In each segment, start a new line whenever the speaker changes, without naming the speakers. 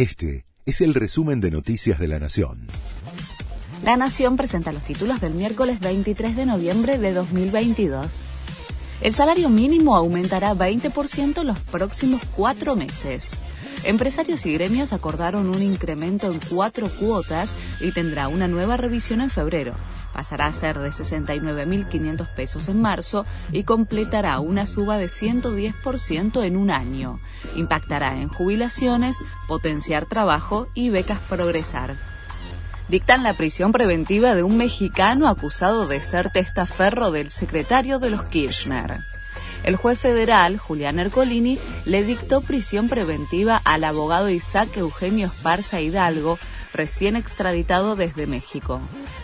Este es el resumen de Noticias de la Nación.
La Nación presenta los títulos del miércoles 23 de noviembre de 2022. El salario mínimo aumentará 20% los próximos cuatro meses. Empresarios y gremios acordaron un incremento en cuatro cuotas y tendrá una nueva revisión en febrero. Pasará a ser de 69.500 pesos en marzo y completará una suba de 110% en un año. Impactará en jubilaciones, potenciar trabajo y becas progresar dictan la prisión preventiva de un mexicano acusado de ser testaferro del secretario de los Kirchner. El juez federal, Julián Ercolini, le dictó prisión preventiva al abogado Isaac Eugenio Esparza Hidalgo, recién extraditado desde México.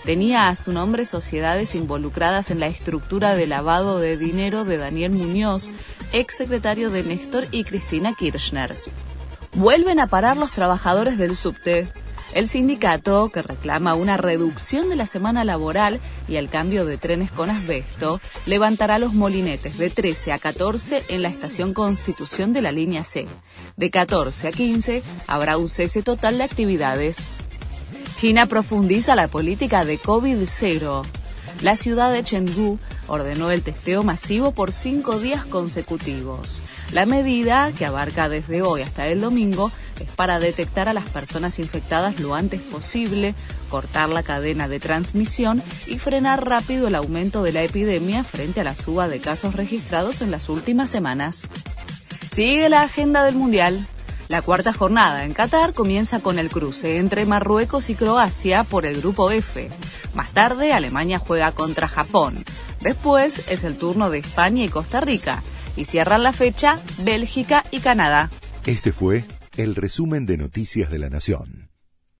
Tenía a su nombre sociedades involucradas en la estructura de lavado de dinero de Daniel Muñoz, ex secretario de Néstor y Cristina Kirchner. Vuelven a parar los trabajadores del subte el sindicato, que reclama una reducción de la semana laboral y el cambio de trenes con asbesto, levantará los molinetes de 13 a 14 en la estación Constitución de la línea C. De 14 a 15 habrá un cese total de actividades. China profundiza la política de COVID-0 la ciudad de Chengdu ordenó el testeo masivo por cinco días consecutivos. La medida, que abarca desde hoy hasta el domingo, es para detectar a las personas infectadas lo antes posible, cortar la cadena de transmisión y frenar rápido el aumento de la epidemia frente a la suba de casos registrados en las últimas semanas. Sigue la agenda del Mundial. La cuarta jornada en Qatar comienza con el cruce entre Marruecos y Croacia por el grupo F. Más tarde, Alemania juega contra Japón. Después es el turno de España y Costa Rica. Y cierran la fecha Bélgica y Canadá.
Este fue el resumen de Noticias de la Nación.